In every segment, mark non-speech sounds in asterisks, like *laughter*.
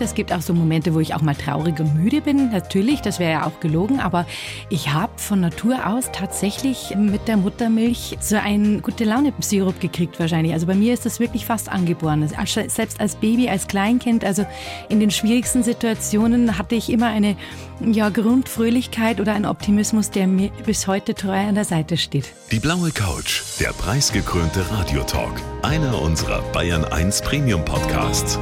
Es gibt auch so Momente, wo ich auch mal traurig und müde bin. Natürlich, das wäre ja auch gelogen, aber ich habe von Natur aus tatsächlich mit der Muttermilch so einen gute Laune Sirup gekriegt wahrscheinlich. Also bei mir ist das wirklich fast angeboren. Selbst als Baby, als Kleinkind, also in den schwierigsten Situationen hatte ich immer eine ja, Grundfröhlichkeit oder einen Optimismus, der mir bis heute treu an der Seite steht. Die blaue Couch, der preisgekrönte Radiotalk, einer unserer Bayern 1 Premium Podcasts.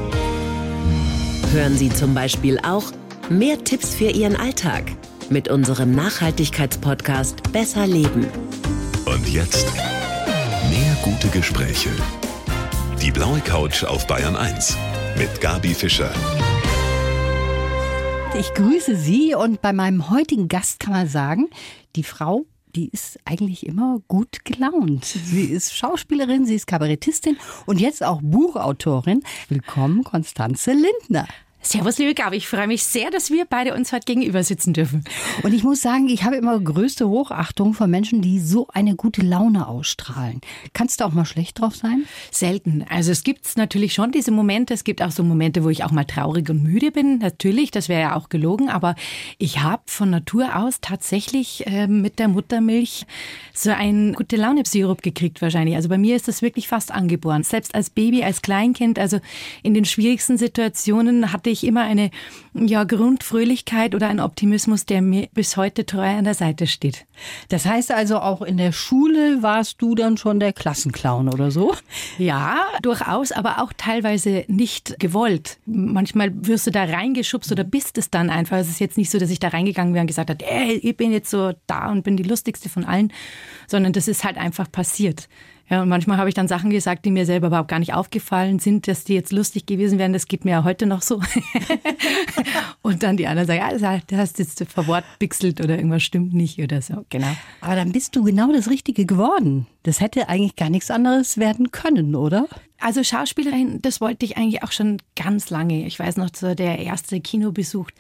Hören Sie zum Beispiel auch mehr Tipps für Ihren Alltag mit unserem Nachhaltigkeitspodcast Besser Leben. Und jetzt mehr gute Gespräche. Die blaue Couch auf Bayern 1 mit Gabi Fischer. Ich grüße Sie und bei meinem heutigen Gast kann man sagen, die Frau die ist eigentlich immer gut gelaunt. Sie ist Schauspielerin, sie ist Kabarettistin und jetzt auch Buchautorin. Willkommen, Konstanze Lindner. Servus, liebe Gabi. Ich freue mich sehr, dass wir beide uns heute gegenüber sitzen dürfen. Und ich muss sagen, ich habe immer größte Hochachtung vor Menschen, die so eine gute Laune ausstrahlen. Kannst du auch mal schlecht drauf sein? Selten. Also es gibt natürlich schon diese Momente. Es gibt auch so Momente, wo ich auch mal traurig und müde bin. Natürlich, das wäre ja auch gelogen. Aber ich habe von Natur aus tatsächlich äh, mit der Muttermilch so einen gute Laune-Sirup gekriegt wahrscheinlich. Also bei mir ist das wirklich fast angeboren. Selbst als Baby, als Kleinkind, also in den schwierigsten Situationen hatte ich ich immer eine ja, Grundfröhlichkeit oder einen Optimismus, der mir bis heute treu an der Seite steht. Das heißt also, auch in der Schule warst du dann schon der Klassenclown oder so? Ja, durchaus, aber auch teilweise nicht gewollt. Manchmal wirst du da reingeschubst oder bist es dann einfach. Es ist jetzt nicht so, dass ich da reingegangen wäre und gesagt habe, ey, ich bin jetzt so da und bin die lustigste von allen, sondern das ist halt einfach passiert. Ja, und manchmal habe ich dann Sachen gesagt, die mir selber überhaupt gar nicht aufgefallen sind, dass die jetzt lustig gewesen wären. Das geht mir ja heute noch so. *laughs* und dann die anderen sagen, ja, du hast jetzt verwortpixelt oder irgendwas stimmt nicht oder so. Genau. Aber dann bist du genau das Richtige geworden. Das hätte eigentlich gar nichts anderes werden können, oder? Also Schauspielerin, das wollte ich eigentlich auch schon ganz lange. Ich weiß noch, so der erste Kinobesuch,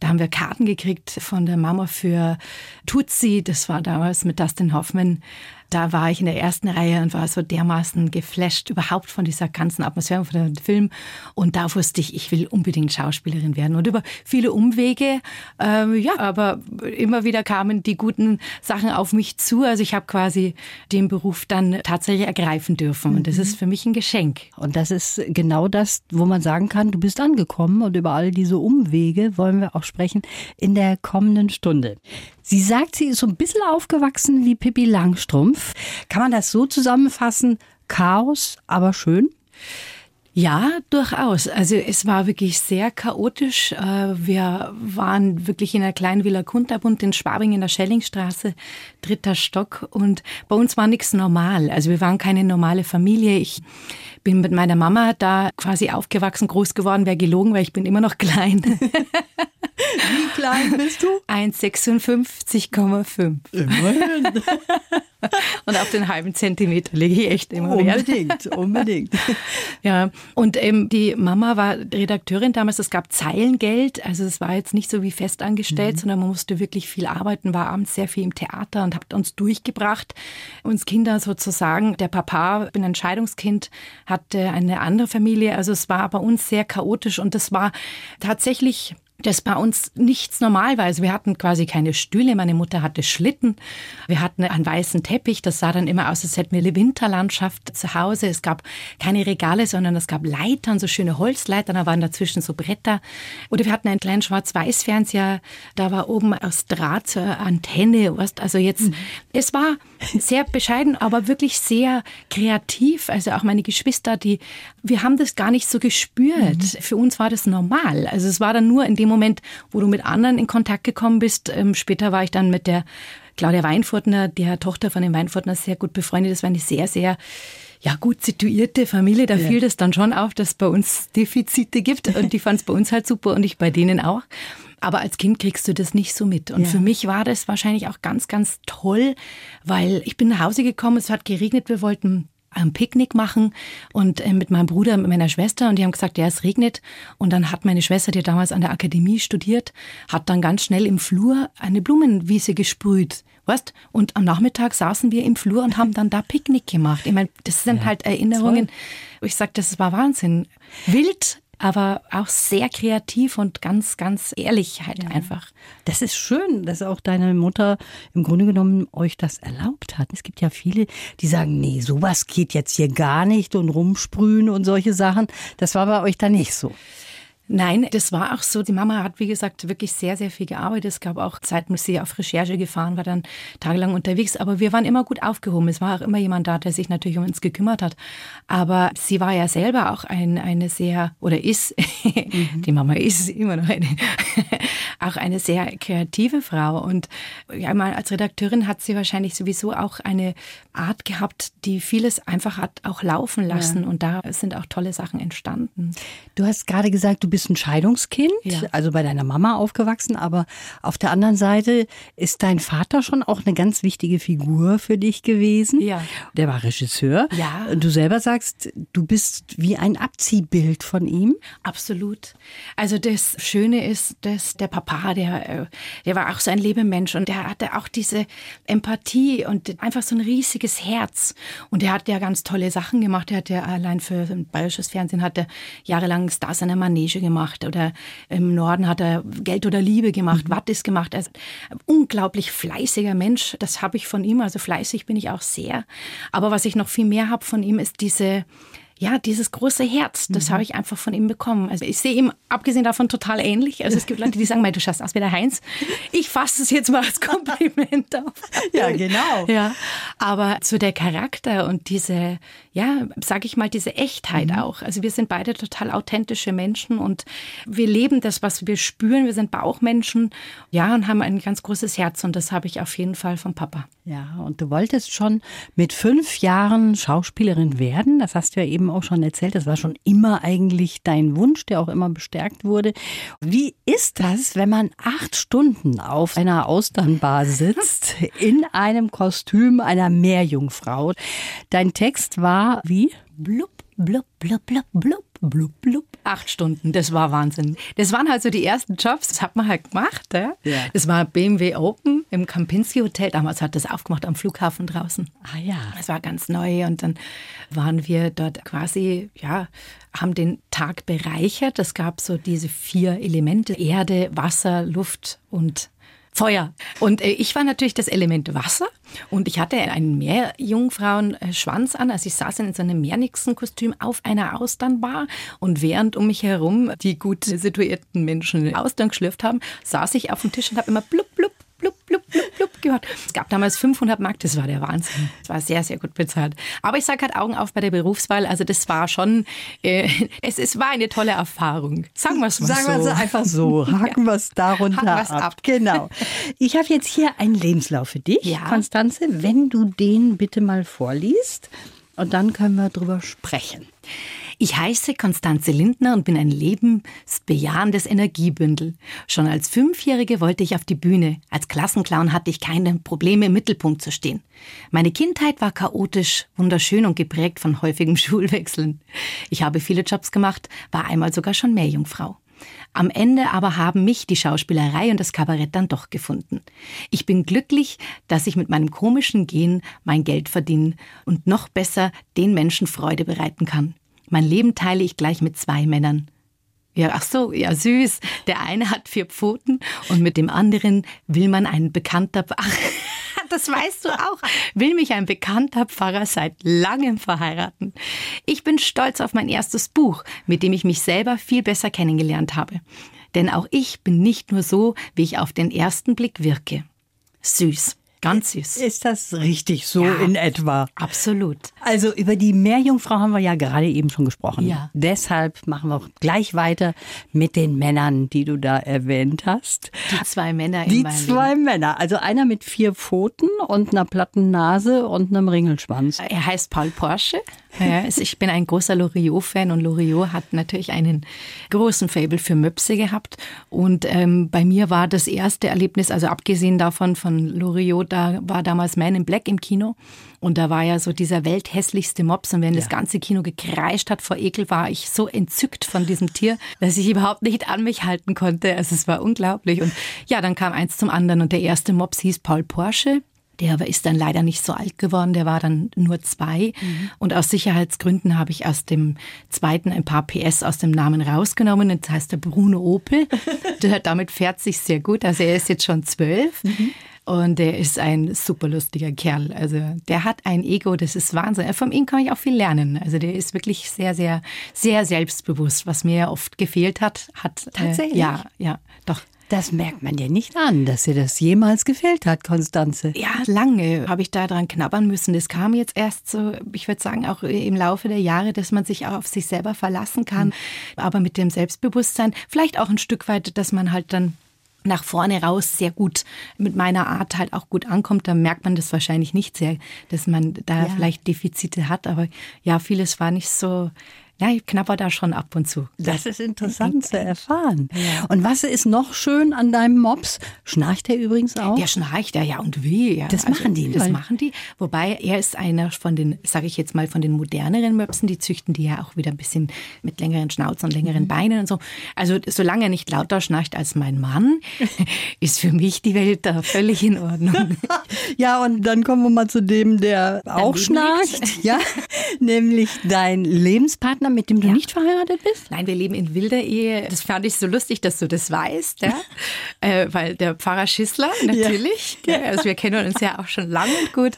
da haben wir Karten gekriegt von der Mama für Tutsi. Das war damals mit Dustin Hoffman. Da war ich in der ersten Reihe und war so dermaßen geflasht überhaupt von dieser ganzen Atmosphäre von dem Film. Und da wusste ich, ich will unbedingt Schauspielerin werden. Und über viele Umwege, ähm, ja, aber immer wieder kamen die guten Sachen auf mich zu. Also ich habe quasi den Beruf dann tatsächlich ergreifen dürfen. Und das ist für mich ein Geschenk. Und das ist genau das, wo man sagen kann, du bist angekommen. Und über all diese Umwege wollen wir auch sprechen in der kommenden Stunde. Sie sagt, sie ist so ein bisschen aufgewachsen wie Pippi Langstrumpf. Kann man das so zusammenfassen? Chaos, aber schön? Ja, durchaus. Also es war wirklich sehr chaotisch. Äh, wir waren wirklich in einer kleinen Villa Kunterbund in Schwabing in der Schellingstraße, dritter Stock. Und bei uns war nichts normal. Also wir waren keine normale Familie. Ich bin mit meiner Mama da quasi aufgewachsen, groß geworden, wäre gelogen, weil ich bin immer noch klein. *laughs* Wie klein bist du? 1,56,5. Immerhin. *laughs* und auf den halben Zentimeter lege ich echt immer Unbedingt, Wert. unbedingt. Ja, und ähm, die Mama war Redakteurin damals, es gab Zeilengeld, also es war jetzt nicht so wie festangestellt, mhm. sondern man musste wirklich viel arbeiten, war abends sehr viel im Theater und hat uns durchgebracht, uns Kinder sozusagen. Der Papa, ich bin ein Scheidungskind, hatte eine andere Familie, also es war bei uns sehr chaotisch und es war tatsächlich das bei uns nichts normal war. Also wir hatten quasi keine Stühle. Meine Mutter hatte Schlitten. Wir hatten einen weißen Teppich. Das sah dann immer aus, als hätten wir eine Winterlandschaft zu Hause. Es gab keine Regale, sondern es gab Leitern, so schöne Holzleitern. Da waren dazwischen so Bretter. Oder wir hatten einen kleinen Schwarz-Weiß-Fernseher. Da war oben aus Draht zur Antenne. Also jetzt, mhm. es war sehr bescheiden, aber wirklich sehr kreativ. Also auch meine Geschwister, die, wir haben das gar nicht so gespürt. Mhm. Für uns war das normal. Also es war dann nur in dem Moment, wo du mit anderen in Kontakt gekommen bist. Ähm, später war ich dann mit der Claudia Weinfurtner, der Tochter von den Weinfurtner, sehr gut befreundet. Das war eine sehr, sehr ja, gut situierte Familie. Da ja. fiel das dann schon auf, dass es bei uns Defizite gibt. *laughs* Und die fand es bei uns halt super und ich bei denen auch. Aber als Kind kriegst du das nicht so mit. Und ja. für mich war das wahrscheinlich auch ganz, ganz toll, weil ich bin nach Hause gekommen, es hat geregnet, wir wollten ein Picknick machen und äh, mit meinem Bruder, mit meiner Schwester und die haben gesagt, ja, es regnet. Und dann hat meine Schwester, die damals an der Akademie studiert, hat dann ganz schnell im Flur eine Blumenwiese gesprüht. Weißt? Und am Nachmittag saßen wir im Flur und haben dann da Picknick gemacht. Ich meine, das sind ja, halt Erinnerungen. Toll. Ich sag, das war Wahnsinn. Wild, aber auch sehr kreativ und ganz, ganz ehrlich halt Ja. einfach. Das ist schön, dass auch deine Mutter im Grunde genommen euch das erlaubt hat. Es gibt ja viele, die sagen, nee, sowas geht jetzt hier gar nicht und rumsprühen und solche Sachen. Das war bei euch da nicht so. Nein, das war auch so. Die Mama hat, wie gesagt, wirklich sehr, sehr viel gearbeitet. Es gab auch Zeiten, wo sie auf Recherche gefahren war, dann tagelang unterwegs. Aber wir waren immer gut aufgehoben. Es war auch immer jemand da, der sich natürlich um uns gekümmert hat. Aber sie war ja selber auch ein, eine sehr, oder ist, *laughs* die Mama ist immer noch eine, *laughs* auch eine sehr kreative Frau. Und ja, mal als Redakteurin hat sie wahrscheinlich sowieso auch eine Art gehabt, die vieles einfach hat auch laufen lassen. Und da sind auch tolle Sachen entstanden. Du hast gerade gesagt, du bist ein Scheidungskind, Ja. also bei deiner Mama aufgewachsen, aber auf der anderen Seite ist dein Vater schon auch eine ganz wichtige Figur für dich gewesen. Ja. Der war Regisseur. Ja. Und du selber sagst, du bist wie ein Abziehbild von ihm. Absolut. Also das Schöne ist, dass der Papa, der, äh, der war auch so ein Lebemensch und der hatte auch diese Empathie und einfach so ein riesiges Herz. Und er hat ja ganz tolle Sachen gemacht. Er hat ja allein für bayerisches Fernsehen hat er jahrelang Stars an der Manege gemacht oder im Norden hat er Geld oder Liebe gemacht, Wattis gemacht. Also ein unglaublich fleißiger Mensch. Das habe ich von ihm. Also fleißig bin ich auch sehr. Aber was ich noch viel mehr habe von ihm ist diese ja, dieses große Herz, das habe ich einfach von ihm bekommen. Also ich sehe ihm abgesehen davon total ähnlich. Also es gibt Leute, die sagen, "Mei, du schaust aus wie der Heinz. Ich fasse es jetzt mal als Kompliment auf. Ja, genau. Ja, aber zu der Charakter und diese, ja, sag ich mal, diese Echtheit auch. Also wir sind beide total authentische Menschen und wir leben das, was wir spüren. Wir sind Bauchmenschen, ja, und haben ein ganz großes Herz und das habe ich auf jeden Fall vom Papa. Ja, und du wolltest schon mit fünf Jahren Schauspielerin werden. Das hast du ja eben auch schon erzählt. Das war schon immer eigentlich dein Wunsch, der auch immer bestärkt wurde. Wie ist das, wenn man acht Stunden auf einer Austernbar sitzt, *laughs* in einem Kostüm einer Meerjungfrau? Dein Text war wie? blub, blub, blub, blub, blub, blub, blub. Acht Stunden, das war Wahnsinn. Das waren halt so die ersten Jobs, das hat man halt gemacht. Ja? Ja. Das war BMW Open im Kempinski Hotel. Damals hat das aufgemacht am Flughafen draußen. Ah ja. Es war ganz neu und dann waren wir dort quasi, ja, haben den Tag bereichert. Es gab so diese vier Elemente, Erde, Wasser, Luft und Feuer. Und äh, ich war natürlich das Element Wasser und ich hatte einen Meerjungfrauenschwanz an. Also ich saß in so einem Meernixenkostüm auf einer Austernbar und während um mich herum die gut situierten Menschen Austern geschlürft haben, saß ich auf dem Tisch und habe immer blub, blub, blub, blub, blub, blub gehört. Es gab damals 500 Mark, das war der Wahnsinn. Das war sehr, sehr gut bezahlt. Aber ich sage halt Augen auf bei der Berufswahl. Also das war schon, äh, es, es war eine tolle Erfahrung. Sagen wir es mal Sagen wir so. es einfach so. *laughs* Haken wir es darunter ab. ab. Genau. Ich habe jetzt hier einen Lebenslauf für dich, Ja. Konstanze. Wenn du den bitte mal vorliest und dann können wir drüber sprechen. Ich heiße Konstanze Lindner und bin ein lebensbejahendes Energiebündel. Schon als Fünfjährige wollte ich auf die Bühne. Als Klassenclown hatte ich keine Probleme, im Mittelpunkt zu stehen. Meine Kindheit war chaotisch, wunderschön und geprägt von häufigem *laughs* Schulwechseln. Ich habe viele Jobs gemacht, war einmal sogar schon Meerjungfrau. Am Ende aber haben mich die Schauspielerei und das Kabarett dann doch gefunden. Ich bin glücklich, dass ich mit meinem komischen Gen mein Geld verdienen und noch besser den Menschen Freude bereiten kann. Mein Leben teile ich gleich mit zwei Männern. Ja, ach so, ja, süß. Der eine hat vier Pfoten und mit dem anderen will man ein bekannter, ach, *laughs* das weißt du auch, will mich ein bekannter Pfarrer seit langem verheiraten. Ich bin stolz auf mein erstes Buch, mit dem ich mich selber viel besser kennengelernt habe. Denn auch ich bin nicht nur so, wie ich auf den ersten Blick wirke. Süß, ganz süß. Ist das richtig so Ja. in etwa? Absolut. Also über die Meerjungfrau haben wir ja gerade eben schon gesprochen. Ja. Deshalb machen wir auch gleich weiter mit den Männern, die du da erwähnt hast. Die zwei Männer in Die zwei Männer, also einer mit vier Pfoten und einer platten Nase und einem Ringelschwanz. Er heißt Paul Porsche. Ja, also ich bin ein großer Loriot-Fan und Loriot hat natürlich einen großen Fable für Möpse gehabt. Und ähm, bei mir war das erste Erlebnis, also abgesehen davon von Loriot, da war damals Man in Black im Kino. Und da war ja so dieser welthässlichste Mops. Und wenn das ganze Kino gekreischt hat vor Ekel, war ich so entzückt von diesem Tier, dass ich überhaupt nicht an mich halten konnte. Also es war unglaublich. Und ja, dann kam eins zum anderen. Und der erste Mops hieß Paul Porsche. Der ist dann leider nicht so alt geworden, der war dann nur zwei. Mhm. Und aus Sicherheitsgründen habe ich aus dem zweiten ein paar PS aus dem Namen rausgenommen. Das heißt der Bruno Opel. *laughs* Damit fährt sich sehr gut. Also er ist jetzt schon zwölf. Mhm. Und der ist ein super lustiger Kerl. Also der hat ein Ego, das ist Wahnsinn. Von ihm kann ich auch viel lernen. Also der ist wirklich sehr, sehr, sehr selbstbewusst, was mir oft gefehlt hat. Hat äh, tatsächlich. Äh, ja, ja, doch. Das merkt man dir nicht an, dass dir das jemals gefehlt hat, Konstanze. Ja, lange habe ich da dran knabbern müssen. Das kam jetzt erst so, ich würde sagen, auch im Laufe der Jahre, dass man sich auch auf sich selber verlassen kann. Mhm. Aber mit dem Selbstbewusstsein, vielleicht auch ein Stück weit, dass man halt dann nach vorne raus sehr gut mit meiner Art halt auch gut ankommt, dann merkt man das wahrscheinlich nicht sehr, dass man da ja. vielleicht Defizite hat. Aber ja, vieles war nicht so ja, ich knapper da schon ab und zu. Das ist interessant zu erfahren. Ja. Und was ist noch schön an deinem Mops? Schnarcht er übrigens auch? Der schnarcht, ja, ja, und wie. Ja. Das also, machen die. Das machen die. Wobei er ist einer von den, sage ich jetzt mal, von den moderneren Möpsen. Die züchten die ja auch wieder ein bisschen mit längeren Schnauzen und längeren mhm. Beinen und so. Also solange er nicht lauter schnarcht als mein Mann, *laughs* ist für mich die Welt da völlig in Ordnung. *laughs* ja, und dann kommen wir mal zu dem, der Dein auch schnarcht. Ja, *laughs* nämlich dein Lebenspartner Partner, mit dem du ja. nicht verheiratet bist? Nein, wir leben in wilder Ehe. Das fand ich so lustig, dass du das weißt, ja? *laughs* äh, weil der Pfarrer Schissler, natürlich, ja. also wir kennen uns ja auch schon lang und gut.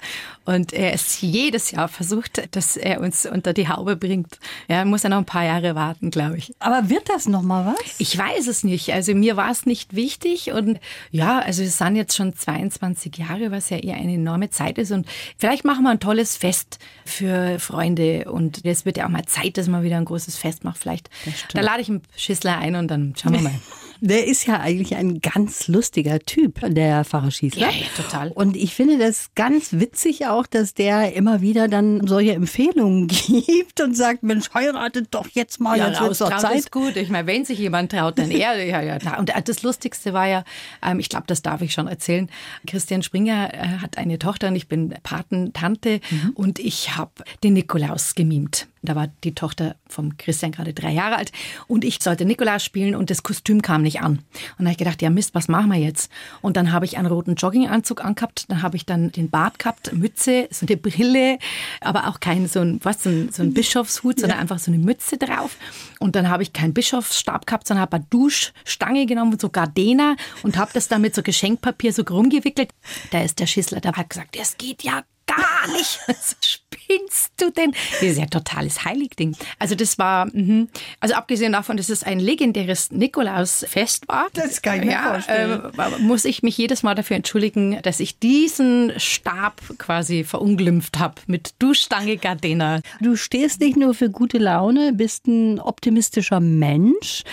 Und er ist jedes Jahr versucht, dass er uns unter die Haube bringt. Ja, muss er noch ein paar Jahre warten, glaube ich. Aber wird das noch mal was? Ich weiß es nicht. Also mir war es nicht wichtig und ja, also wir sind jetzt schon 22 Jahre, was ja eher eine enorme Zeit ist und vielleicht machen wir ein tolles Fest für Freunde und es wird ja auch mal Zeit, dass man wieder ein großes Fest macht. Vielleicht da lade ich einen Schissler ein und dann schauen wir mal. *laughs* Der ist ja eigentlich ein ganz lustiger Typ, der Pfarrer Schießler. Ja, ja, total. Und ich finde das ganz witzig auch, dass der immer wieder dann solche Empfehlungen *laughs* gibt und sagt, Mensch, heiratet doch jetzt mal, ja, jetzt wird's doch Zeit. ist gut. Ich meine, wenn sich jemand traut, dann er. *laughs* Ja, ja. Und das Lustigste war ja, ähm, ich glaube, das darf ich schon erzählen, Christian Springer äh, hat eine Tochter und ich bin Patentante mhm. und ich habe den Nikolaus gemimt. Da war die Tochter vom Christian gerade drei Jahre alt und ich sollte Nikolaus spielen und das Kostüm kam nicht an. Und da habe ich gedacht, ja Mist, was machen wir jetzt? Und dann habe ich einen roten Jogginganzug angehabt, dann habe ich dann den Bart gehabt, Mütze, so eine Brille, aber auch kein so ein, was, so ein, so ein Bischofshut, sondern ja. einfach so eine Mütze drauf. Und dann habe ich keinen Bischofsstab gehabt, sondern habe eine Duschstange genommen, so Gardena und habe das dann mit so Geschenkpapier so rumgewickelt. Da ist der Schissler, der hat gesagt, es geht ja gar nicht. *laughs* Was spinnst du denn? Das ist ja totales Heiligding. Also das war, mh. also abgesehen davon, dass es ein legendäres Nikolausfest war. Das kann ich mir ja, vorstellen. Äh, muss ich mich jedes Mal dafür entschuldigen, dass ich diesen Stab quasi verunglimpft habe mit Duschstange Gardena. Du stehst nicht nur für gute Laune, bist ein optimistischer Mensch.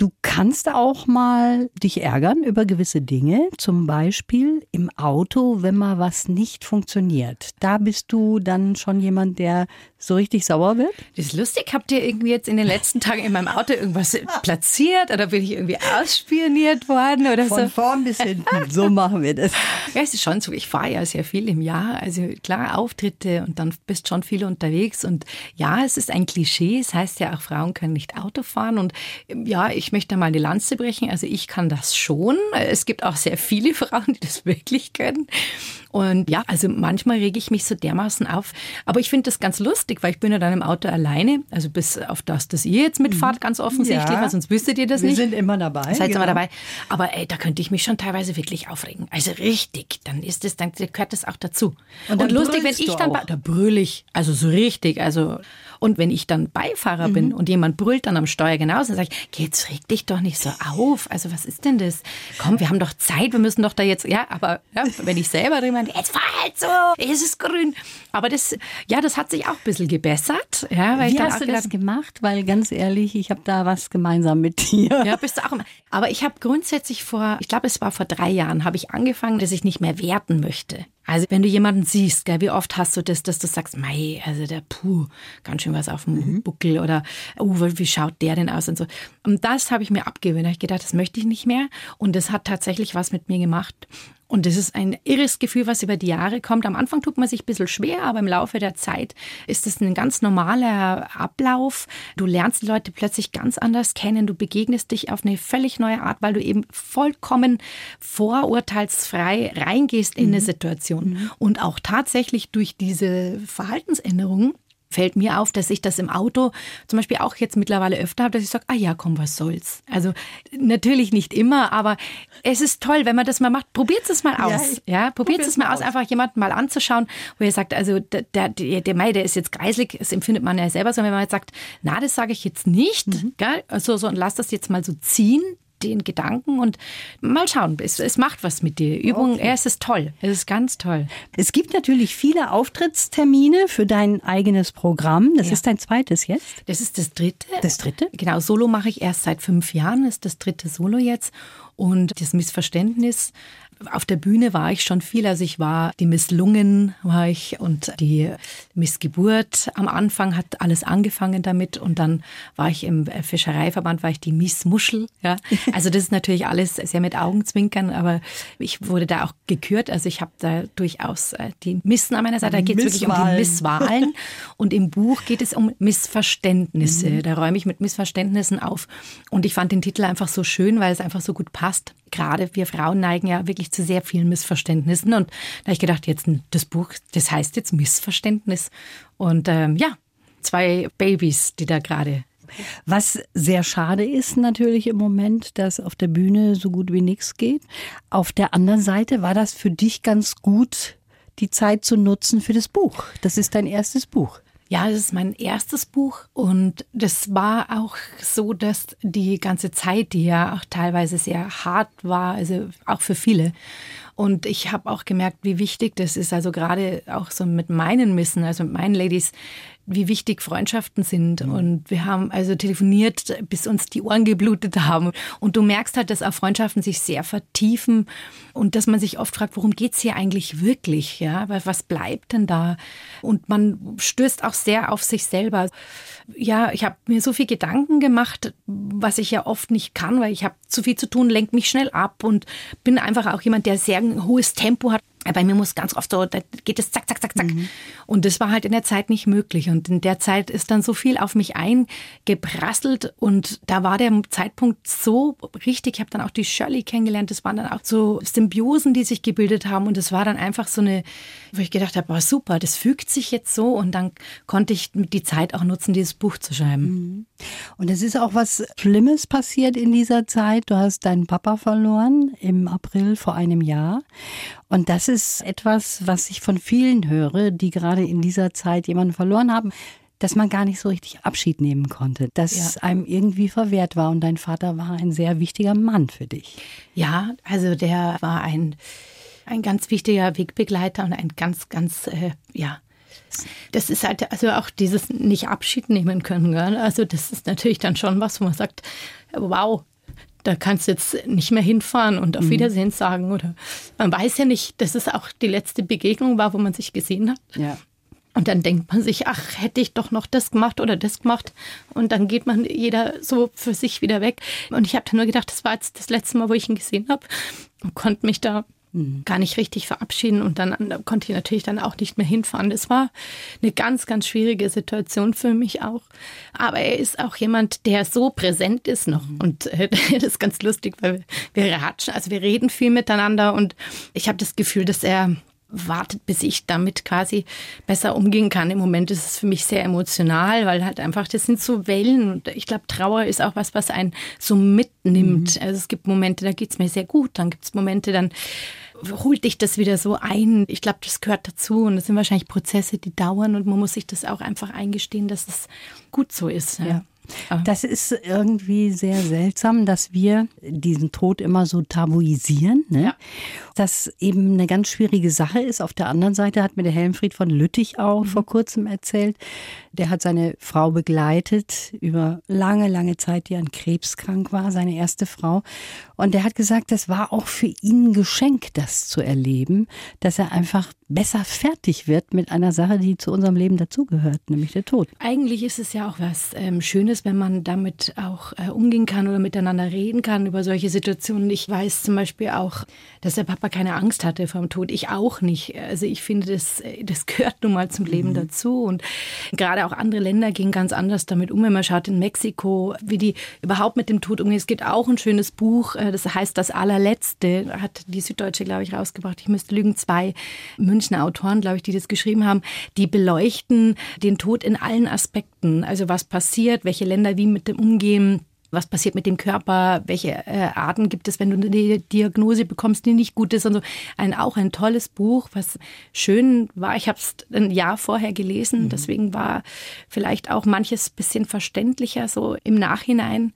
Du kannst auch mal dich ärgern über gewisse Dinge, zum Beispiel im Auto, wenn mal was nicht funktioniert. Da bist du dann schon jemand, der so richtig sauer wird? Das ist lustig. Habt ihr irgendwie jetzt in den letzten Tagen in meinem Auto irgendwas *laughs* platziert oder bin ich irgendwie ausspioniert worden oder Von so? vorn bis hinten. So machen wir das. *laughs* Ja, es ist schon so. Ich fahre ja sehr viel im Jahr. Also klar, Auftritte und dann bist schon viel unterwegs. Und ja, es ist ein Klischee. Es heißt ja auch, Frauen können nicht Auto fahren. Und ja, ich möchte mal eine Lanze brechen. Also ich kann das schon. Es gibt auch sehr viele *laughs* Frauen, die das wirklich können. Und ja, also manchmal rege ich mich so dermaßen auf. Aber ich finde das ganz lustig, weil ich bin ja dann im Auto alleine. Also bis auf das, dass ihr jetzt mitfahrt, mhm. ganz offensichtlich, ja. weil sonst wüsstet ihr das Wir nicht. Wir sind immer dabei. Seid genau. immer dabei. Aber ey, da könnte ich mich schon teilweise wirklich aufregen. Also richtig, dann ist es, dann gehört das auch dazu. Und, Und lustig, wenn ich dann, da brülle ich, also so richtig, also und wenn ich dann Beifahrer mhm. bin und jemand brüllt dann am Steuer genauso, dann sage ich, jetzt reg dich doch nicht so auf. Also was ist denn das? Komm, wir haben doch Zeit, wir müssen doch da jetzt, ja, aber ja, wenn ich selber drin bin, jetzt fahr halt so, es ist grün. Aber das, ja, das hat sich auch ein bisschen gebessert. Ja, weil Wie ich hast du das gemacht? Weil ganz ehrlich, ich habe da was gemeinsam mit dir. Ja, bist du auch. Aber ich habe grundsätzlich vor, ich glaube, es war vor drei Jahren, habe ich angefangen, dass ich nicht mehr werten möchte. Also wenn du jemanden siehst, gell, wie oft hast du das, dass du sagst, mei, also der puh, ganz schön was auf dem mhm. Buckel oder oh, wie schaut der denn aus und so. Und das habe ich mir abgewöhnt. Da habe ich gedacht, das möchte ich nicht mehr. Und das hat tatsächlich was mit mir gemacht. Und das ist ein irres Gefühl, was über die Jahre kommt. Am Anfang tut man sich ein bisschen schwer, aber im Laufe der Zeit ist es ein ganz normaler Ablauf. Du lernst die Leute plötzlich ganz anders kennen. Du begegnest dich auf eine völlig neue Art, weil du eben vollkommen vorurteilsfrei reingehst in eine mhm. Situation. Mhm. Und auch tatsächlich durch diese Verhaltensänderungen fällt mir auf, dass ich das im Auto zum Beispiel auch jetzt mittlerweile öfter habe, dass ich sage, ah ja, komm, was soll's. Also natürlich nicht immer, aber es ist toll, wenn man das mal macht. Probiert es mal aus. Ja, ja probiert es mal aus, einfach jemanden mal anzuschauen, wo ihr sagt, also der, der, der Mai, der ist jetzt greislig, das empfindet man ja selber so, wenn man jetzt sagt, na, das sage ich jetzt nicht, mhm. gell? Also, so, und lass das jetzt mal so ziehen, den Gedanken und mal schauen, es, es macht was mit dir. Übung, okay. es ist toll, es ist ganz toll. Es gibt natürlich viele Auftrittstermine für dein eigenes Programm. Das ja. ist dein zweites jetzt? Das ist das dritte. Das dritte? Genau, Solo mache ich erst seit fünf Jahren, das ist das dritte Solo jetzt. Und das Missverständnis auf der Bühne war ich schon viel. Also ich war die Misslungen war ich und die Missgeburt. Am Anfang hat alles angefangen damit und dann war ich im Fischereiverband, war ich die Missmuschel. Ja, *laughs* also das ist natürlich alles sehr mit Augenzwinkern, aber ich wurde da auch gekürt. Also ich habe da durchaus äh, die Missen an meiner Seite. Da geht es wirklich um die Misswahlen *laughs* und im Buch geht es um Missverständnisse. Mhm. Da räume ich mit Missverständnissen auf und ich fand den Titel einfach so schön, weil es einfach so gut passt. Gerade wir Frauen neigen ja wirklich zu sehr vielen Missverständnissen. Und da habe ich gedacht, jetzt das Buch, das heißt jetzt Missverständnis. Und ähm, ja, zwei Babys, die da gerade was sehr schade ist natürlich im Moment, dass auf der Bühne so gut wie nichts geht. Auf der anderen Seite war das für dich ganz gut, die Zeit zu nutzen für das Buch. Das ist dein erstes Buch. Ja, das ist mein erstes Buch und das war auch so, dass die ganze Zeit, die ja auch teilweise sehr hart war, also auch für viele. Und ich habe auch gemerkt, wie wichtig das ist, also gerade auch so mit meinen Missen, also mit meinen Ladies, wie wichtig Freundschaften sind. Mhm. Und wir haben also telefoniert, bis uns die Ohren geblutet haben. Und du merkst halt, dass auch Freundschaften sich sehr vertiefen und dass man sich oft fragt, worum geht's hier eigentlich wirklich? Ja, was bleibt denn da? Und man stößt auch sehr auf sich selber. Ja, ich habe mir so viel Gedanken gemacht, was ich ja oft nicht kann, weil ich habe zu viel zu tun, lenkt mich schnell ab und bin einfach auch jemand, der sehr ein hohes Tempo hat. Bei mir muss ganz oft so, da geht es zack, zack, zack, zack. Mhm. Und das war halt in der Zeit nicht möglich. Und in der Zeit ist dann so viel auf mich eingeprasselt. Und da war der Zeitpunkt so richtig. Ich habe dann auch die Shirley kennengelernt. Das waren dann auch so Symbiosen, die sich gebildet haben. Und das war dann einfach so eine, wo ich gedacht habe, boah, super, das fügt sich jetzt so. Und dann konnte ich die Zeit auch nutzen, dieses Buch zu schreiben. Mhm. Und es ist auch was Schlimmes passiert in dieser Zeit. Du hast deinen Papa verloren im April vor einem Jahr. Und das ist etwas, was ich von vielen höre, die gerade in dieser Zeit jemanden verloren haben, dass man gar nicht so richtig Abschied nehmen konnte, dass ja. einem irgendwie verwehrt war. Und dein Vater war ein sehr wichtiger Mann für dich. Ja, also der war ein, ein ganz wichtiger Wegbegleiter und ein ganz, ganz, äh, ja, das ist halt also auch dieses nicht Abschied nehmen können. Gell? Also das ist natürlich dann schon was, wo man sagt, wow, da kannst du jetzt nicht mehr hinfahren und auf mhm. Wiedersehen sagen. Oder man weiß ja nicht, dass es auch die letzte Begegnung war, wo man sich gesehen hat. Ja. Und dann denkt man sich, ach, hätte ich doch noch das gemacht oder das gemacht. Und dann geht man jeder so für sich wieder weg. Und ich habe dann nur gedacht, das war jetzt das letzte Mal, wo ich ihn gesehen habe. Und konnte mich da Mhm. gar nicht richtig verabschieden und dann konnte ich natürlich dann auch nicht mehr hinfahren. Das war eine ganz, ganz schwierige Situation für mich auch. Aber er ist auch jemand, der so präsent ist noch mhm. und äh, *laughs* das ist ganz lustig, weil wir ratschen, also wir reden viel miteinander und ich habe das Gefühl, dass er wartet, bis ich damit quasi besser umgehen kann. Im Moment ist es für mich sehr emotional, weil halt einfach, das sind so Wellen und ich glaube, Trauer ist auch was, was einen so mitnimmt. Mhm. Also es gibt Momente, da geht es mir sehr gut, dann gibt es Momente, dann holt dich das wieder so ein. Ich glaube, das gehört dazu und das sind wahrscheinlich Prozesse, die dauern und man muss sich das auch einfach eingestehen, dass es gut so ist. Ja. ja. Das ist irgendwie sehr seltsam, dass wir diesen Tod immer so tabuisieren. Ne? Ja. Das eben eine ganz schwierige Sache ist. Auf der anderen Seite hat mir der Helmfried von Lüttich auch mhm. vor kurzem erzählt. Der hat seine Frau begleitet über lange, lange Zeit, die an Krebs krank war, seine erste Frau. Und der hat gesagt, das war auch für ihn ein Geschenk, das zu erleben, dass er einfach besser fertig wird mit einer Sache, die zu unserem Leben dazugehört, nämlich der Tod. Eigentlich ist es ja auch was ähm, Schönes ist, wenn man damit auch äh, umgehen kann oder miteinander reden kann über solche Situationen. Ich weiß zum Beispiel auch, dass der Papa keine Angst hatte vom Tod. Ich auch nicht. Also ich finde, das, äh, das gehört nun mal zum Leben mhm. dazu. Und gerade auch andere Länder gehen ganz anders damit um. Wenn man schaut in Mexiko, wie die überhaupt mit dem Tod umgehen. Es gibt auch ein schönes Buch, äh, das heißt Das allerletzte, hat die Süddeutsche, glaube ich, rausgebracht. Ich müsste lügen, zwei Münchner Autoren, glaube ich, die das geschrieben haben, die beleuchten den Tod in allen Aspekten. Also was passiert, welche Länder wie mit dem umgehen was passiert mit dem Körper, welche äh, Arten gibt es, wenn du eine Diagnose bekommst, die nicht gut ist. Also ein, auch ein tolles Buch, was schön war. Ich habe es ein Jahr vorher gelesen, mhm. deswegen war vielleicht auch manches bisschen verständlicher so im Nachhinein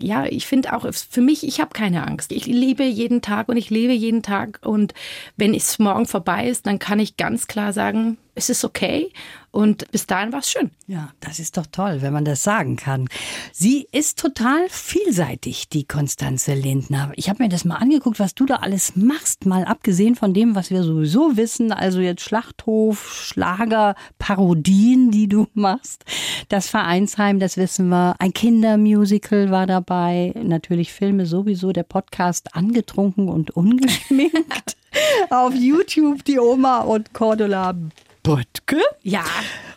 ja, ich finde auch, für mich, ich habe keine Angst. Ich lebe jeden Tag und ich lebe jeden Tag. Und wenn es morgen vorbei ist, dann kann ich ganz klar sagen, es ist okay. Und bis dahin war es schön. Ja, das ist doch toll, wenn man das sagen kann. Sie ist total vielseitig, die Konstanze Lindner. Ich habe mir das mal angeguckt, was du da alles machst, mal abgesehen von dem, was wir sowieso wissen. Also jetzt Schlachthof, Schlager, Parodien, die du *laughs* machst. Das Vereinsheim, das wissen wir. Ein Kindermusical war dabei. Natürlich Filme sowieso. Der Podcast Angetrunken und Ungeschminkt. *laughs* Auf YouTube die Oma und Cordula Böttke. Ja,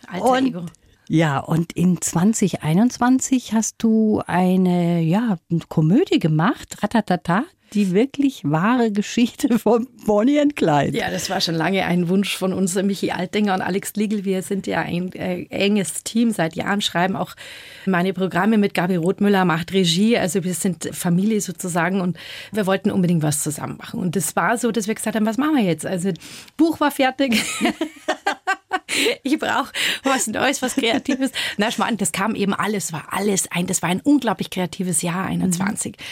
alter und, Ego. Ja, und in 2021 hast du eine ja, Komödie gemacht, Ratatata, die wirklich wahre Geschichte von Bonnie und Clyde. Ja, das war schon lange ein Wunsch von uns, Michi Altinger und Alex Liegel. Wir sind ja ein äh, enges Team seit Jahren, schreiben auch meine Programme mit. Gabi Rothmüller macht Regie, also wir sind Familie sozusagen und wir wollten unbedingt was zusammen machen. Und es war so, dass wir gesagt haben, was machen wir jetzt? Also Buch war fertig. *laughs* *laughs* ich brauche was Neues, was Kreatives. *laughs* Na, Schmarrn, das kam eben alles, war alles ein, das war ein unglaublich kreatives Jahr 21. Mhm.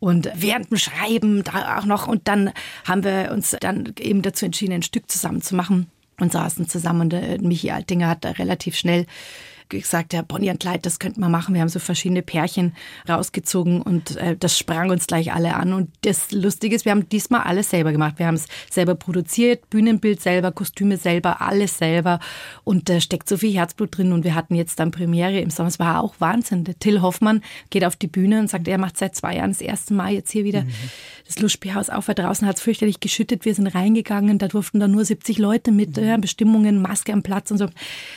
Und während dem Schreiben da auch noch, und dann haben wir uns dann eben dazu entschieden, ein Stück zusammen zu machen und saßen zusammen und äh, Michi Altinger hat da relativ schnell gesagt, ja, Bonnie und Clyde, das könnten wir machen. Wir haben so verschiedene Pärchen rausgezogen und äh, das sprang uns gleich alle an. Und das Lustige ist, wir haben diesmal alles selber gemacht. Wir haben es selber produziert, Bühnenbild selber, Kostüme selber, alles selber. Und da steckt so viel Herzblut drin. Und wir hatten jetzt dann Premiere im Sommer. Es war auch Wahnsinn. Der Till Hoffmann geht auf die Bühne und sagt, er macht seit zwei Jahren das erste Mal jetzt hier wieder mhm. das Lustspielhaus auf. Weil draußen hat es fürchterlich geschüttet. Wir sind reingegangen. Da durften dann nur 70 Leute mit mhm. äh, Bestimmungen, Maske am Platz und so.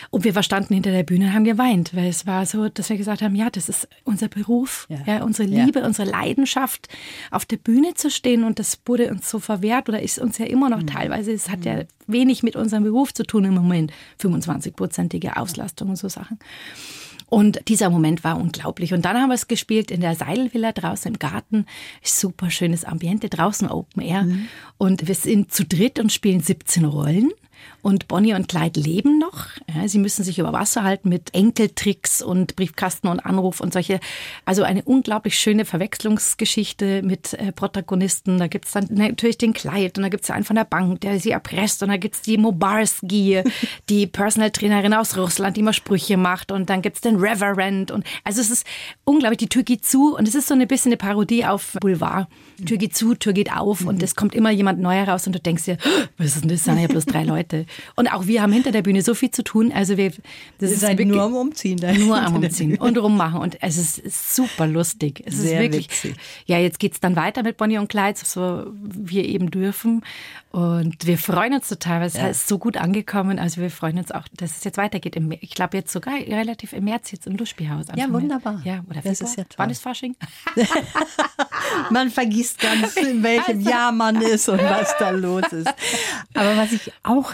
Und wir verstanden hinter der Bühne, haben haben geweint, weil es war so, dass wir gesagt haben, ja, das ist unser Beruf, ja, ja unsere Liebe, ja. unsere Leidenschaft, auf der Bühne zu stehen und das wurde uns so verwehrt oder ist uns ja immer noch mhm. teilweise, es hat ja mhm. wenig mit unserem Beruf zu tun im Moment, 25-prozentige Auslastung und so Sachen. Und dieser Moment war unglaublich. Und dann haben wir es gespielt in der Seidelvilla draußen im Garten. Super schönes Ambiente, draußen Open Air. Mhm. Und wir sind zu dritt und spielen 17 Rollen. Und Bonnie und Clyde leben noch. Ja, sie müssen sich über Wasser halten mit Enkeltricks und Briefkasten und Anruf und solche. Also eine unglaublich schöne Verwechslungsgeschichte mit äh, Protagonisten. Da gibt's dann natürlich den Clyde und da gibt's einen von der Bank, der sie erpresst. Und da gibt's die Mobarski, *laughs* die Personal Trainerin aus Russland, die immer Sprüche macht. Und dann gibt's den Reverend. Und also es ist unglaublich, die Tür geht zu. Und es ist so ein bisschen eine Parodie auf Boulevard. Tür geht zu, Tür geht auf. Und es kommt immer jemand neuer raus und du denkst dir, was ist denn das? Das sind ja bloß drei *laughs* Leute. Und auch wir haben hinter der Bühne so viel zu tun. Also wir, das ist wirklich, nur am Umziehen. Da nur am Umziehen und rummachen. Und es ist super lustig. Es Sehr ist wirklich. Witzig. Ja, jetzt geht's dann weiter mit Bonnie und Clyde, so wir eben dürfen. Und wir freuen uns total, weil es ja. ist so gut angekommen. Also wir freuen uns auch, dass es jetzt weitergeht. Ich glaube jetzt sogar relativ im März jetzt im Lustspielhaus. Ja, wunderbar. Ja, oder das ist ja toll. Wann ist Fasching? *laughs* man vergisst ganz, in welchem *laughs* Jahr man ist und was da los ist. Aber was ich auch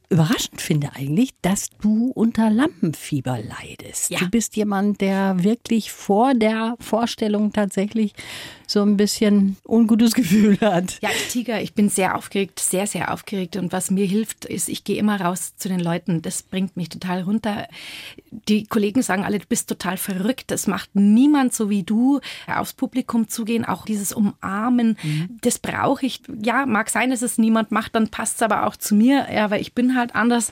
überraschend finde eigentlich, dass du unter Lampenfieber leidest. Ja. Du bist jemand, der wirklich vor der Vorstellung tatsächlich so ein bisschen ungutes *laughs* Gefühl hat. Ja, Tiger, ich bin sehr aufgeregt, sehr, sehr aufgeregt. Und was mir hilft, ist, ich gehe immer raus zu den Leuten. Das bringt mich total runter. Die Kollegen sagen alle, du bist total verrückt. Das macht niemand so wie du. Aufs Publikum zugehen, auch dieses Umarmen, mhm. das brauche ich. Ja, mag sein, dass es niemand macht, dann passt es aber auch zu mir. Ja, weil ich bin halt anders.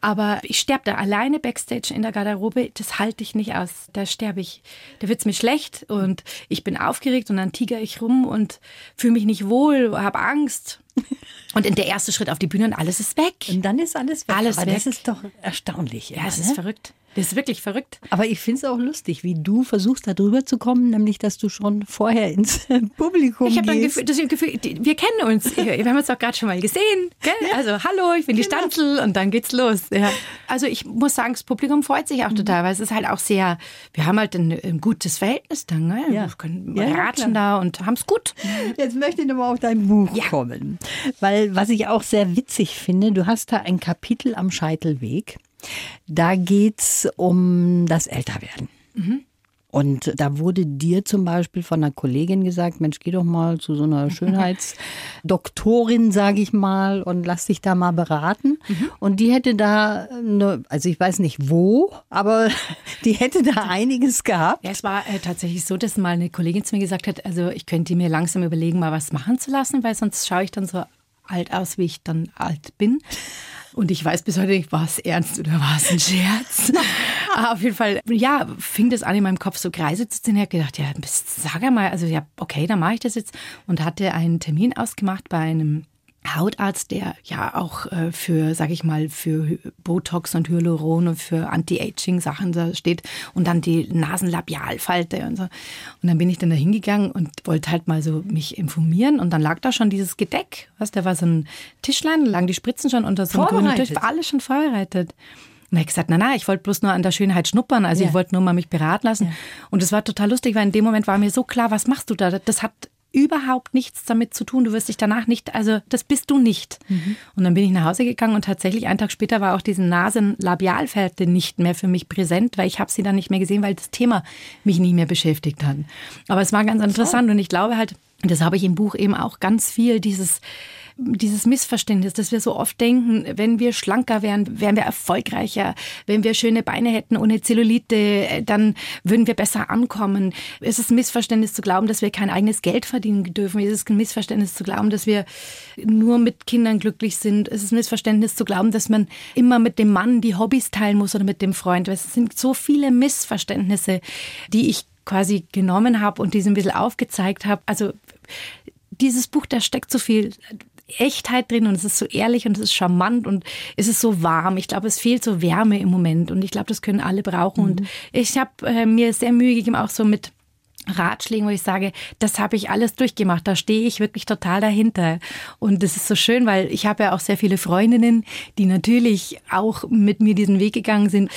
Aber ich sterbe da alleine backstage in der Garderobe. Das halte ich nicht aus. Da sterbe ich. Da wird es mir schlecht und ich bin aufgeregt und dann tiger ich rum und fühle mich nicht wohl, habe Angst. Und in der erste Schritt auf die Bühne und alles ist weg. Und dann ist alles weg. Alles Aber weg. das ist doch erstaunlich. Ja, es ne? ist verrückt. Das ist wirklich verrückt. Aber ich finde es auch lustig, wie du versuchst, da drüber zu kommen, nämlich, dass du schon vorher ins *laughs* Publikum Ich habe ein gehst. Gefühl, das Gefühl, die- wir kennen uns. *laughs* Wir haben uns auch gerade schon mal gesehen. Gell? Also, hallo, ich bin die Genau. Stanzel und dann geht's los. Ja. Also, ich muss sagen, das Publikum freut sich auch Mhm. total, weil es ist halt auch sehr, wir haben halt ein, ein gutes Verhältnis dann. Ne? Ja. Wir können Ja, ratschen da und haben es gut. Jetzt möchte ich nochmal auf dein Buch Ja. kommen. Weil, was ich auch sehr witzig finde, du hast da ein Kapitel am Scheitelweg. Da geht's um das Älterwerden. Und da wurde dir zum Beispiel von einer Kollegin gesagt, Mensch, geh doch mal zu so einer *laughs* Schönheitsdoktorin, sage ich mal, und lass dich da mal beraten. Und die hätte da, eine, also ich weiß nicht wo, aber *laughs* die hätte da einiges gehabt. Ja, es war äh, tatsächlich so, dass mal eine Kollegin zu mir gesagt hat, also ich könnte mir langsam überlegen, mal was machen zu lassen, weil sonst schaue ich dann so alt aus, wie ich dann alt bin. Und ich weiß bis heute nicht, war es ernst oder war es ein Scherz? *laughs* Aber auf jeden Fall, ja, fing das an in meinem Kopf so Kreise zu ziehen. Ich habe gedacht, ja, sag einmal, also ja, okay, dann mache ich das jetzt. Und hatte einen Termin ausgemacht bei einem Hautarzt, der ja auch äh, für, sag ich mal, für Botox und Hyaluron und für Anti-Aging-Sachen da steht und dann die Nasenlabialfalte und so. Und dann bin ich dann da hingegangen und wollte halt mal so mich informieren und dann lag da schon dieses Gedeck, was, da war so ein Tischlein, da lagen die Spritzen schon unter so einem grünen. Tisch, war alles schon vorbereitet. Und hab ich gesagt, na na, ich wollte bloß nur an der Schönheit schnuppern, also Ja. ich wollte nur mal mich beraten lassen. Und es war total lustig, weil in dem Moment war mir so klar, was machst du da? Das hat überhaupt nichts damit zu tun. Du wirst dich danach nicht, also das bist du nicht. Und dann bin ich nach Hause gegangen und tatsächlich einen Tag später war auch diese Nasenlabialfälte nicht mehr für mich präsent, weil ich habe sie dann nicht mehr gesehen, weil das Thema mich nicht mehr beschäftigt hat. Aber es war ganz interessant und ich glaube halt, das habe ich im Buch eben auch ganz viel, dieses dieses Missverständnis, dass wir so oft denken, wenn wir schlanker wären, wären wir erfolgreicher, wenn wir schöne Beine hätten ohne Zellulite, äh, dann würden wir besser ankommen. Es ist ein Missverständnis zu glauben, dass wir kein eigenes Geld verdienen dürfen. Es ist ein Missverständnis zu glauben, dass wir nur mit Kindern glücklich sind. Es ist ein Missverständnis zu glauben, dass man immer mit dem Mann die Hobbys teilen muss oder mit dem Freund. Es sind so viele Missverständnisse, die ich quasi genommen habe und die so ein bisschen aufgezeigt habe. Also dieses Buch, da steckt so viel Echtheit drin und es ist so ehrlich und es ist charmant und es ist so warm. Ich glaube, es fehlt so Wärme im Moment und ich glaube, das können alle brauchen. Und ich habe äh, mir sehr Mühe gegeben, auch so mit Ratschlägen, wo ich sage, das habe ich alles durchgemacht, da stehe ich wirklich total dahinter. Und das ist so schön, weil ich habe ja auch sehr viele Freundinnen, die natürlich auch mit mir diesen Weg gegangen sind.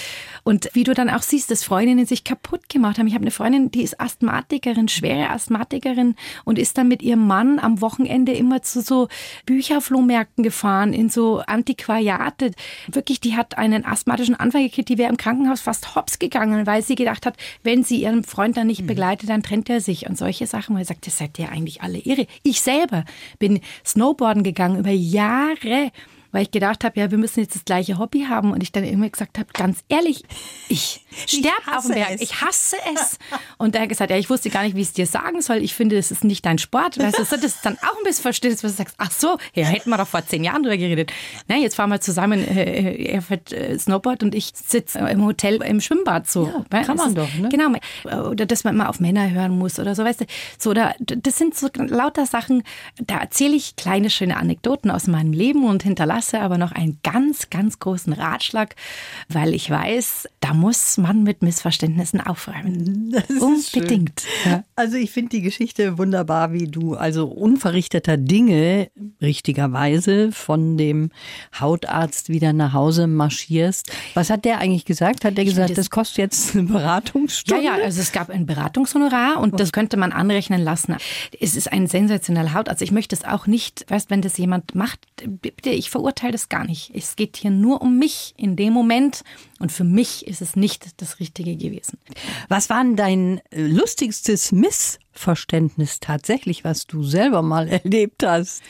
Und wie du dann auch siehst, dass Freundinnen sich kaputt gemacht haben. Ich habe eine Freundin, die ist Asthmatikerin, schwere Asthmatikerin und ist dann mit ihrem Mann am Wochenende immer zu so Bücherflohmärkten gefahren, in so Antiquariate. Wirklich, die hat einen asthmatischen Anfall gekriegt, die wäre im Krankenhaus fast hops gegangen, weil sie gedacht hat, wenn sie ihren Freund dann nicht begleitet, dann trennt er sich und solche Sachen. Weil er sagt, das seid ihr eigentlich alle irre. Ich selber bin Snowboarden gegangen über Jahre weil ich gedacht habe, ja, wir müssen jetzt das gleiche Hobby haben und ich dann immer gesagt habe, ganz ehrlich, ich sterbe auf dem Berg, es. ich hasse es. Und er hat gesagt, ja, ich wusste gar nicht, wie ich es dir sagen soll. Ich finde, das ist nicht dein Sport. Weißt du, das ist dann auch ein Missverständnis, was du sagst, ach so, ja, hätten wir doch vor zehn Jahren drüber geredet. Na, jetzt fahren wir zusammen, äh, er fährt äh, Snowboard und ich sitze im Hotel im Schwimmbad so. Ja, kann man ist- doch, ne? Genau, oder dass man immer auf Männer hören muss oder so, weißt du. So, da, das sind so lauter Sachen, da erzähle ich kleine, schöne Anekdoten aus meinem Leben und hinterlasse aber noch einen ganz, ganz großen Ratschlag, weil ich weiß, da muss man mit Missverständnissen aufräumen. *laughs* Das Unbedingt. Ja. Also ich finde die Geschichte wunderbar, wie du also unverrichteter Dinge richtigerweise von dem Hautarzt wieder nach Hause marschierst. Was hat der eigentlich gesagt? Hat der gesagt, das- das kostet jetzt eine Ja, Beratungsstunde? ja, also es gab ein Beratungshonorar und das könnte man anrechnen lassen. Es ist ein sensationeller Haut. Also ich möchte es auch nicht, weißt, wenn das jemand macht, bitte, ich verurteile das gar nicht. Es geht hier nur um mich in dem Moment und für mich ist es nicht das Richtige gewesen. Was war denn dein äh, lustigstes Missverständnis tatsächlich, was du selber mal *laughs* erlebt hast?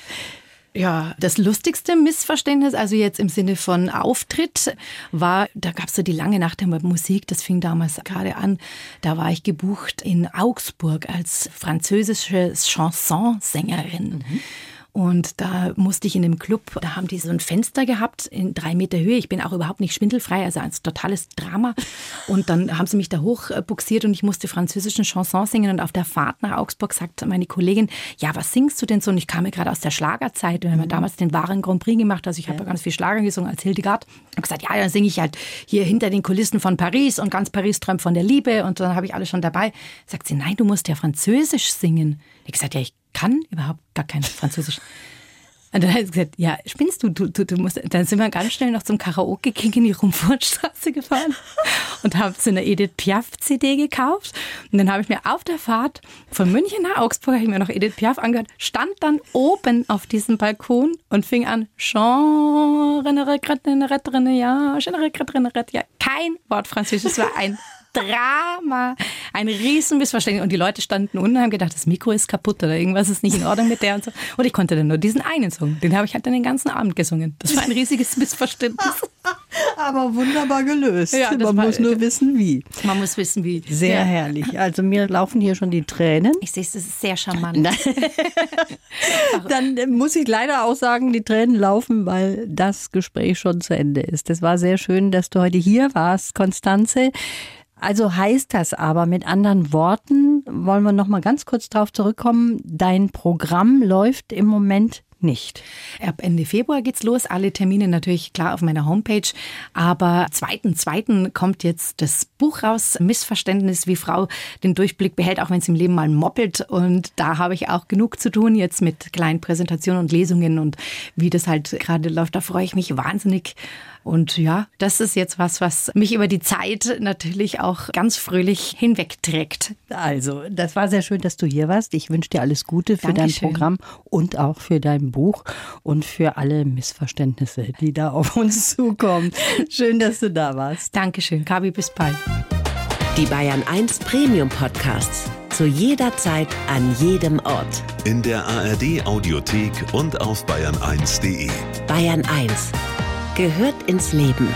Ja, das lustigste Missverständnis, also jetzt im Sinne von Auftritt, war, da gab es so die lange Nacht der Musik, das fing damals gerade an. Da war ich gebucht in Augsburg als französische Chansonsängerin. Und da musste ich in dem Club, da haben die so ein Fenster gehabt in drei Meter Höhe. Ich bin auch überhaupt nicht schwindelfrei, also ein totales Drama. Und dann haben sie mich da hochbuxiert und ich musste französischen Chanson singen. Und auf der Fahrt nach Augsburg sagt meine Kollegin, ja, was singst du denn so? Und ich kam mir gerade aus der Schlagerzeit. Wir haben ja damals den wahren Grand Prix gemacht. Also ich habe ja. ganz viel Schlager gesungen als Hildegard. Und gesagt, ja, dann singe ich halt hier hinter den Kulissen von Paris und ganz Paris träumt von der Liebe. Und dann habe ich alles schon dabei. Sagt sie, nein, du musst ja Französisch singen. Ich gesagt, ja, ich kann überhaupt gar kein Französisch. Und dann hat sie gesagt, ja, spinnst du, du, du, du musst, dann sind wir ganz schnell noch zum Karaoke King in die Rumfortstraße gefahren und haben so eine Edith Piaf CD gekauft. Und dann habe ich mir auf der Fahrt von München nach Augsburg, habe ich mir noch Edith Piaf angehört, stand dann oben auf diesem Balkon und fing an, ja, ja, kein Wort Französisch, es war ein Drama. Ein Riesenmissverständnis. Und die Leute standen unten und haben gedacht, das Mikro ist kaputt oder irgendwas ist nicht in Ordnung mit der und so. Und ich konnte dann nur diesen einen Song. Den habe ich halt dann den ganzen Abend gesungen. Das war ein riesiges Missverständnis. *laughs* Aber wunderbar gelöst. Ja, man war, muss nur wissen, wie. Man muss wissen, wie. Sehr ja. herrlich. Also mir laufen hier schon die Tränen. Ich sehe es, das ist sehr charmant. *laughs* dann muss ich leider auch sagen, die Tränen laufen, weil das Gespräch schon zu Ende ist. Es war sehr schön, dass du heute hier warst, Konstanze. Also heißt das aber mit anderen Worten, wollen wir noch mal ganz kurz darauf zurückkommen, dein Programm läuft im Moment nicht. Ab Ende Februar geht's los. Alle Termine natürlich klar auf meiner Homepage. Aber zweiten, zweiten kommt jetzt das Buch raus. Missverständnis, wie Frau den Durchblick behält, auch wenn sie im Leben mal moppelt. Und da habe ich auch genug zu tun jetzt mit kleinen Präsentationen und Lesungen und wie das halt gerade läuft. Da freue ich mich wahnsinnig. Und ja, das ist jetzt was, was mich über die Zeit natürlich auch ganz fröhlich hinwegträgt. Also, das war sehr schön, dass du hier warst. Ich wünsche dir alles Gute für Dankeschön. dein Programm und auch für dein Buch und für alle Missverständnisse, die da auf uns *laughs* zukommen. Schön, dass du da warst. Dankeschön, Kabi, bis bald. Die Bayern 1 Premium Podcasts. Zu jeder Zeit, an jedem Ort. In der ARD Audiothek und auf bayern1.de. Bayern 1 gehört ins Leben.